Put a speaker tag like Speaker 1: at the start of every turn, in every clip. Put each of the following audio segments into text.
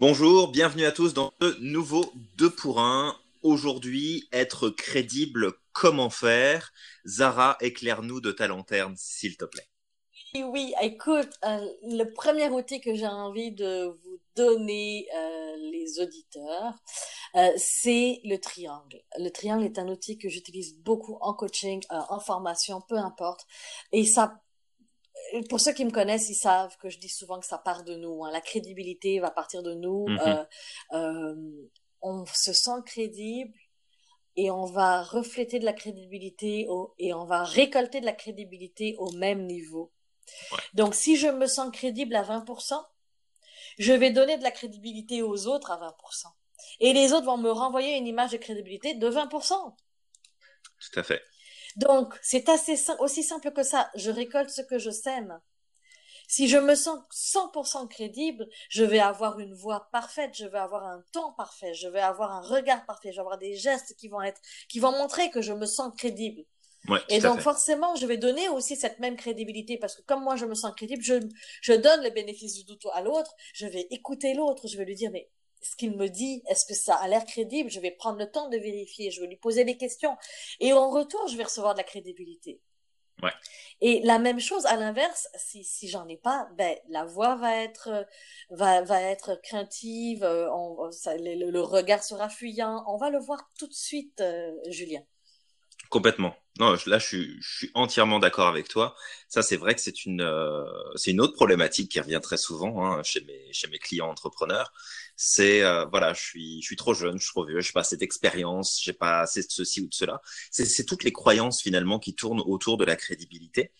Speaker 1: Bonjour, bienvenue à tous dans ce nouveau 2 pour 1. Aujourd'hui, être crédible, comment faire? Zara, éclaire-nous de ta lanterne, s'il te plaît.
Speaker 2: Oui, oui, écoute, euh, le premier outil que j'ai envie de vous donner, euh, les auditeurs, euh, c'est le triangle. Le triangle est un outil que j'utilise beaucoup en coaching, en formation, peu importe. Et ça pour ceux qui me connaissent, ils savent que je dis souvent que ça part de nous. Hein. La crédibilité va partir de nous. Mhm. Euh, euh, on se sent crédible et on va refléter de la crédibilité au, et on va récolter de la crédibilité au même niveau. Donc, si je me sens crédible à 20%, je vais donner de la crédibilité aux autres à 20%. Et les autres vont me renvoyer une image de crédibilité de 20%.
Speaker 1: Tout à fait.
Speaker 2: Donc, c'est assez aussi simple que ça. Je récolte ce que je sème. Si je me sens 100% crédible, je vais avoir une voix parfaite, je vais avoir un ton parfait, je vais avoir un regard parfait, je vais avoir des gestes qui vont être, qui vont montrer que je me sens crédible. et donc forcément, je vais donner aussi cette même crédibilité parce que comme moi je me sens crédible, je, je donne le bénéfice du doute à l'autre, je vais écouter l'autre, je vais lui dire mais ce qu'il me dit, est-ce que ça a l'air crédible? Je vais prendre le temps de vérifier, je vais lui poser des questions. Et en retour, je vais recevoir de la crédibilité.
Speaker 1: Ouais.
Speaker 2: Et la même chose à l'inverse, si, si j'en ai pas, ben la voix va être va, va être craintive, euh, le, regard sera fuyant. On va le voir tout de suite, euh, Julien.
Speaker 1: Complètement. Non, là, je suis, je suis entièrement d'accord avec toi. Ça, c'est vrai que c'est une, euh, c'est une autre problématique qui revient très souvent hein, chez mes, chez mes clients entrepreneurs. C'est, euh, voilà, je suis, je suis trop jeune, je suis trop vieux, j'ai pas cette expérience, j'ai pas assez de ceci ou de cela. C'est, c'est toutes les croyances finalement qui tournent autour de la crédibilité.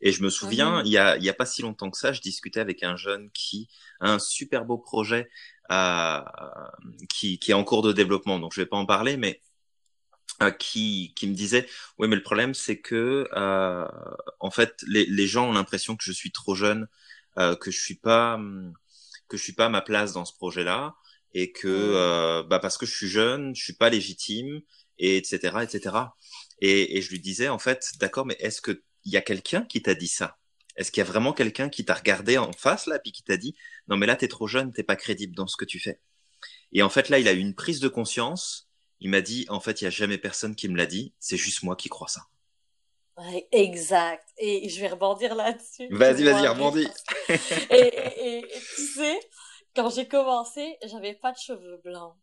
Speaker 1: Et je me souviens, il y a, il y a pas si longtemps que ça, je discutais avec un jeune qui a un super beau projet euh, qui, qui est en cours de développement. Donc, je vais pas en parler, mais euh, qui, qui me disait oui mais le problème c'est que euh, en fait les, les gens ont l'impression que je suis trop jeune euh, que je suis pas que je suis pas à ma place dans ce projet là et que euh, bah parce que je suis jeune je suis pas légitime et etc etc et, et je lui disais en fait d'accord mais est-ce que il y a quelqu'un qui t'a dit ça? Est-ce qu'il y a vraiment quelqu'un qui t'a regardé en face là puis qui t'a dit non mais là t'es trop jeune t'es pas crédible dans ce que tu fais? Et en fait là il a eu une prise de conscience. Il m'a dit, en fait, il y a jamais personne qui me l'a dit, c'est juste moi qui crois ça.
Speaker 2: Ouais, exact. Et je vais rebondir là-dessus.
Speaker 1: Vas-y, vas-y, rebondis.
Speaker 2: et, et, tu sais, quand j'ai commencé, j'avais pas de cheveux blancs.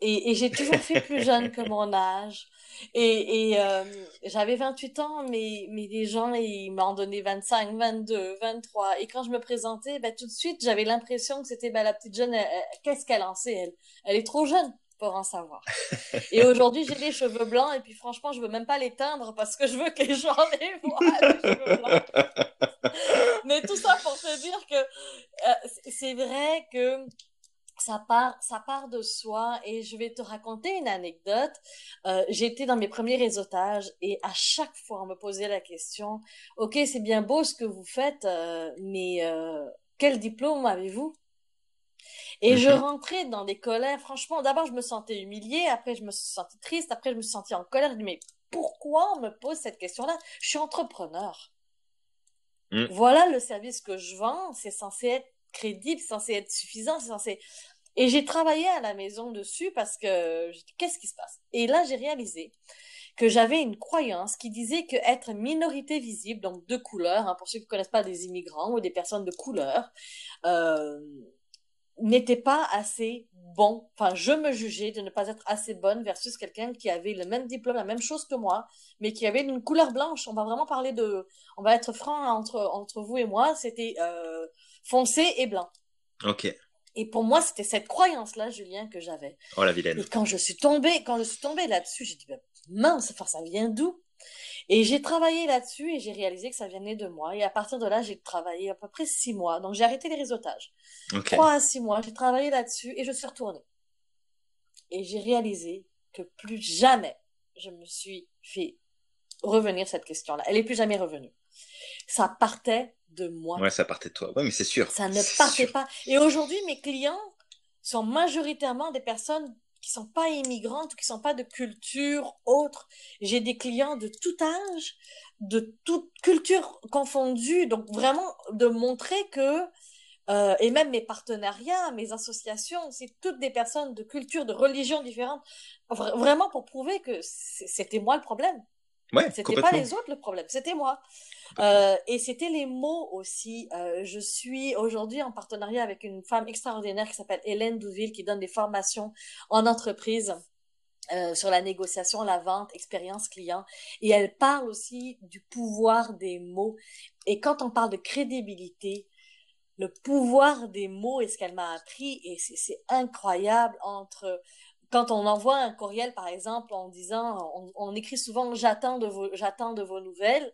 Speaker 2: Et, et j'ai toujours fait plus jeune que mon âge. Et, euh, j'avais 28 ans, mais, mais les gens, ils m'ont donné 25, 22, 23. Et quand je me présentais, ben, tout de suite, j'avais l'impression que c'était ben, la petite jeune, qu'est-ce qu'elle en sait, elle? Elle est trop jeune pour en savoir. Et aujourd'hui, j'ai les cheveux blancs et puis franchement, je veux même pas les teindre parce que je veux que les gens les voient, les cheveux blancs. Mais tout ça pour te dire que euh, c'est vrai que ça part, ça part de soi et je vais te raconter une anecdote. Euh, J'étais dans mes premiers réseautages et à chaque fois on me posait la question, ok c'est bien beau ce que vous faites, euh, mais quel diplôme avez-vous? Et je mhm. rentrais dans des colères. Franchement, d'abord, je me sentais humiliée. Après, je me sentie triste. Après, je me sentie en colère. Je me dis, mais pourquoi on me pose cette question-là? Je suis entrepreneur. Mm. Voilà le service que je vends. C'est censé être crédible, c'est censé être suffisant, c'est censé... Et j'ai travaillé à la maison dessus parce que qu'est-ce qui se passe? Et là, j'ai réalisé que j'avais une croyance qui disait que être minorité visible, donc de couleur, hein, pour ceux qui ne connaissent pas des immigrants ou des personnes de couleur, euh, n'était pas assez bon. Enfin, je me jugeais de ne pas être assez bonne versus quelqu'un qui avait le même diplôme, la même chose que moi, mais qui avait une couleur blanche. On va vraiment parler de, on va être franc entre entre vous et moi, c'était euh, foncé et blanc.
Speaker 1: Ok.
Speaker 2: Et pour moi, c'était cette croyance-là, Julien, que j'avais.
Speaker 1: Oh la vilaine.
Speaker 2: Et quand je suis tombée, quand je suis tombée là-dessus, j'ai dit ben, mince, enfin ça vient d'où? Et j'ai travaillé là-dessus et j'ai réalisé que ça venait de moi. Et à partir de là, j'ai travaillé à peu près six mois. Donc j'ai arrêté les réseautages. Trois à six mois, j'ai travaillé là-dessus et je suis retournée. Et j'ai réalisé que plus jamais je me suis fait revenir cette question-là. Elle est plus jamais revenue. Ça partait de moi.
Speaker 1: Ouais, ça partait de toi. Ouais, mais c'est sûr.
Speaker 2: Ça ne partait pas. Et aujourd'hui, mes clients sont majoritairement des personnes qui sont pas immigrantes ou qui sont pas de culture autre. J'ai des clients de tout âge, de toute culture confondue. Donc vraiment de montrer que euh, et même mes partenariats, mes associations, c'est toutes des personnes de culture, de religions différentes, vraiment pour prouver que c'était moi le problème.
Speaker 1: Ouais,
Speaker 2: c'était pas les autres le problème, c'était moi. Euh, et c'était les mots aussi. Euh, je suis aujourd'hui en partenariat avec une femme extraordinaire qui s'appelle Hélène Douville, qui donne des formations en entreprise. Euh, sur la négociation, la vente, expérience client. Et elle parle aussi du pouvoir des mots. Et quand on parle de crédibilité, le pouvoir des mots est ce qu'elle m'a appris et c'est incroyable entre quand on envoie un courriel par exemple en disant on, on écrit souvent j'attends de vos j'attends de vos nouvelles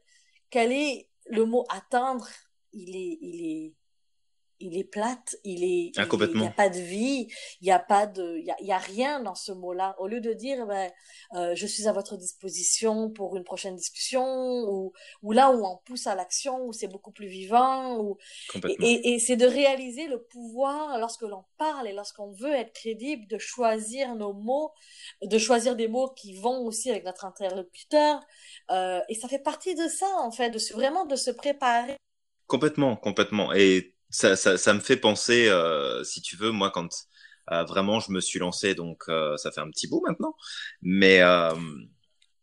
Speaker 2: quel est le mot attendre il est il est il est plate, il est,
Speaker 1: ah,
Speaker 2: il n'y a pas de vie, il n'y a pas de, il y a, y a, rien dans ce mot-là. Au lieu de dire, ben, euh, je suis à votre disposition pour une prochaine discussion, ou, ou là où on pousse à l'action, où c'est beaucoup plus vivant, ou, et, et, c'est de réaliser le pouvoir lorsque l'on parle et lorsqu'on veut être crédible, de choisir nos mots, de choisir des mots qui vont aussi avec notre interlocuteur, euh, et ça fait partie de ça en fait, de vraiment de se préparer.
Speaker 1: Complètement, complètement. Et ça, ça, ça, me fait penser, euh, si tu veux, moi, quand euh, vraiment je me suis lancé, donc euh, ça fait un petit bout maintenant, mais euh,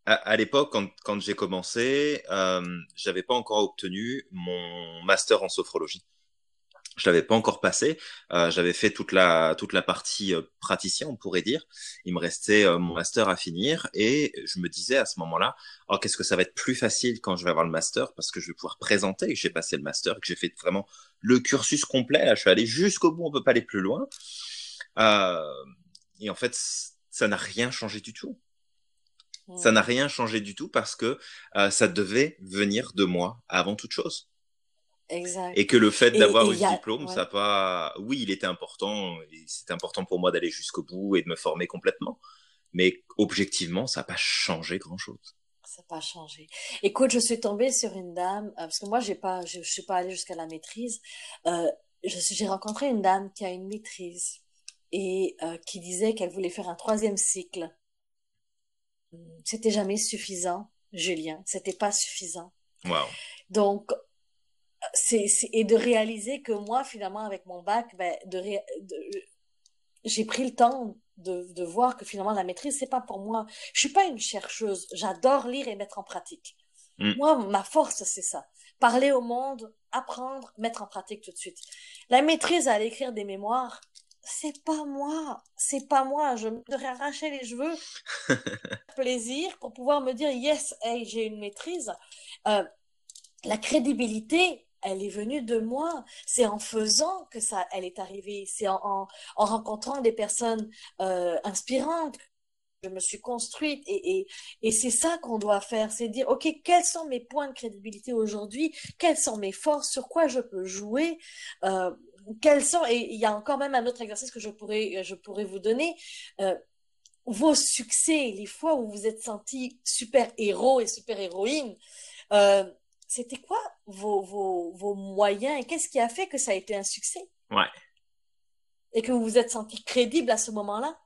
Speaker 1: à, à l'époque, quand, quand j'ai commencé, j'avais pas encore obtenu mon master en sophrologie je l'avais pas encore passé. Euh, j'avais fait toute la toute la partie euh, praticien, on pourrait dire. Il me restait euh, mon master à finir et je me disais à ce moment-là, oh qu'est-ce que ça va être plus facile quand je vais avoir le master parce que je vais pouvoir présenter que j'ai passé le master, que j'ai fait vraiment le cursus complet. Là, je suis allé jusqu'au bout, on peut pas aller plus loin. Euh, et en fait, ça n'a rien changé du tout. Ça n'a rien changé du tout parce que ça devait venir de moi avant toute chose.
Speaker 2: Exact.
Speaker 1: Et que le fait d'avoir eu ce diplôme, ça pas. Oui, il était important. C'était important pour moi d'aller jusqu'au bout et de me former complètement. Mais objectivement, ça n'a pas changé grand-chose.
Speaker 2: Ça n'a pas changé. Écoute, je suis tombée sur une dame euh, parce que moi, j'ai pas, je, je suis pas allée jusqu'à la maîtrise. Euh, j'ai rencontré une dame qui a une maîtrise et euh, qui disait qu'elle voulait faire un troisième cycle. C'était jamais suffisant, Julien. C'était pas suffisant.
Speaker 1: Wow.
Speaker 2: Donc, c'est, et de réaliser que moi, finalement, avec mon bac, ben, de, j'ai pris le temps de, de voir que finalement, la maîtrise, c'est pas pour moi. Je suis pas une chercheuse. J'adore lire et mettre en pratique. Mm. Moi, ma force, c'est ça. Parler au monde, apprendre, mettre en pratique tout de suite. La maîtrise à aller écrire des mémoires, c'est pas moi, c'est pas moi. Je me devrais arracher les cheveux, plaisir pour pouvoir me dire yes, hey, j'ai une maîtrise. Euh, la crédibilité, elle est venue de moi. C'est en faisant que ça, elle est arrivée. C'est en, en, en, rencontrant des personnes euh, inspirantes. Je me suis construite et c'est ça qu'on doit faire, c'est dire, OK, quels sont mes points de crédibilité aujourd'hui? Quelles sont mes forces? Sur quoi je peux jouer? Euh, quels sont, et il y a encore même un autre exercice que je pourrais, je pourrais vous donner. Euh, vos succès, les fois où vous êtes senti super héros et super héroïne, euh, c'était quoi? Vos, vos, vos moyens et qu'est-ce qui a fait que ça a été un succès?
Speaker 1: Ouais.
Speaker 2: Et que vous vous êtes senti crédible à ce moment-là?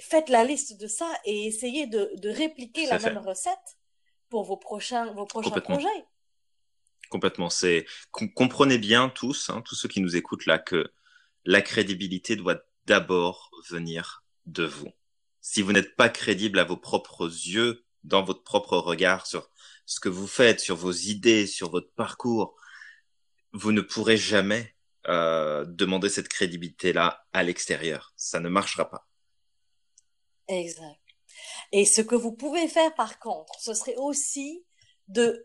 Speaker 2: Faites la liste de ça et essayez de, de répliquer la même recette pour vos prochains, vos prochains projets.
Speaker 1: Complètement. C'est comprenez bien tous, hein, tous ceux qui nous écoutent là, que la crédibilité doit d'abord venir de vous. Si vous n'êtes pas crédible à vos propres yeux, dans votre propre regard sur ce que vous faites, sur vos idées, sur votre parcours, vous ne pourrez jamais euh, demander cette crédibilité-là à l'extérieur. Ça ne marchera pas.
Speaker 2: Exact. Et ce que vous pouvez faire par contre, ce serait aussi de,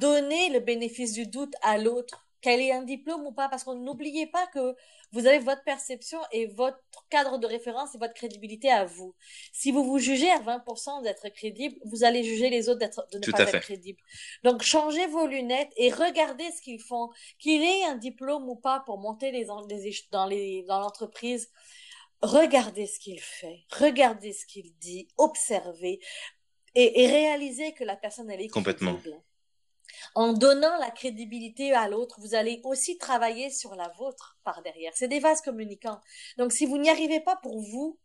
Speaker 2: donner le bénéfice du doute à l'autre qu'elle ait un diplôme ou pas, parce qu'on n'oubliez pas que vous avez votre perception et votre cadre de référence et votre crédibilité à vous. Si vous vous jugez à 20% d'être crédible, vous allez juger les autres d'être, de ne pas être crédible. Donc, changez vos lunettes et regardez ce qu'ils font. Qu'il ait un diplôme ou pas pour monter les, les dans les, dans l'entreprise. Regardez ce qu'il fait. Regardez ce qu'il dit. Observez. Et, et réalisez que la personne, elle est
Speaker 1: Complètement.
Speaker 2: En donnant la crédibilité à l'autre, vous allez aussi travailler sur la vôtre par derrière. C'est des vases communicants. Donc, si vous n'y arrivez pas pour vous,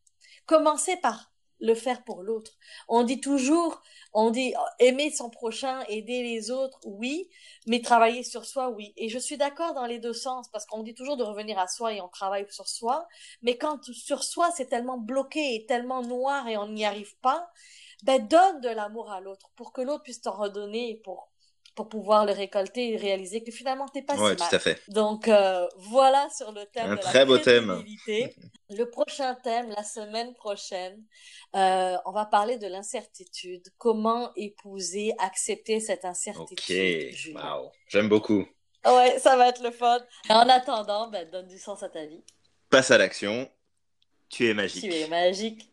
Speaker 2: commencez par le faire pour l'autre. On dit toujours, on dit aimer son prochain, aider les autres, oui, mais travailler sur soi, oui. Et je suis d'accord dans les deux sens parce qu'on dit toujours de revenir à soi et on travaille sur soi, mais quand sur soi c'est tellement bloqué et tellement noir et on n'y arrive pas, ben donne de l'amour à l'autre pour que l'autre puisse t'en redonner pour pour pouvoir le récolter et réaliser que finalement t'es pas
Speaker 1: ouais,
Speaker 2: si mal.
Speaker 1: tout à fait.
Speaker 2: Donc euh, voilà sur le thème
Speaker 1: Un
Speaker 2: de
Speaker 1: très
Speaker 2: la
Speaker 1: beau thème.
Speaker 2: Le prochain thème, la semaine prochaine, euh, on va parler de l'incertitude. Comment épouser, accepter cette incertitude.
Speaker 1: Ok, waouh, j'aime beaucoup.
Speaker 2: Ouais, ça va être le fun. En attendant, ben, donne du sens à ta vie.
Speaker 1: Passe à l'action. Tu es magique.
Speaker 2: Tu es magique.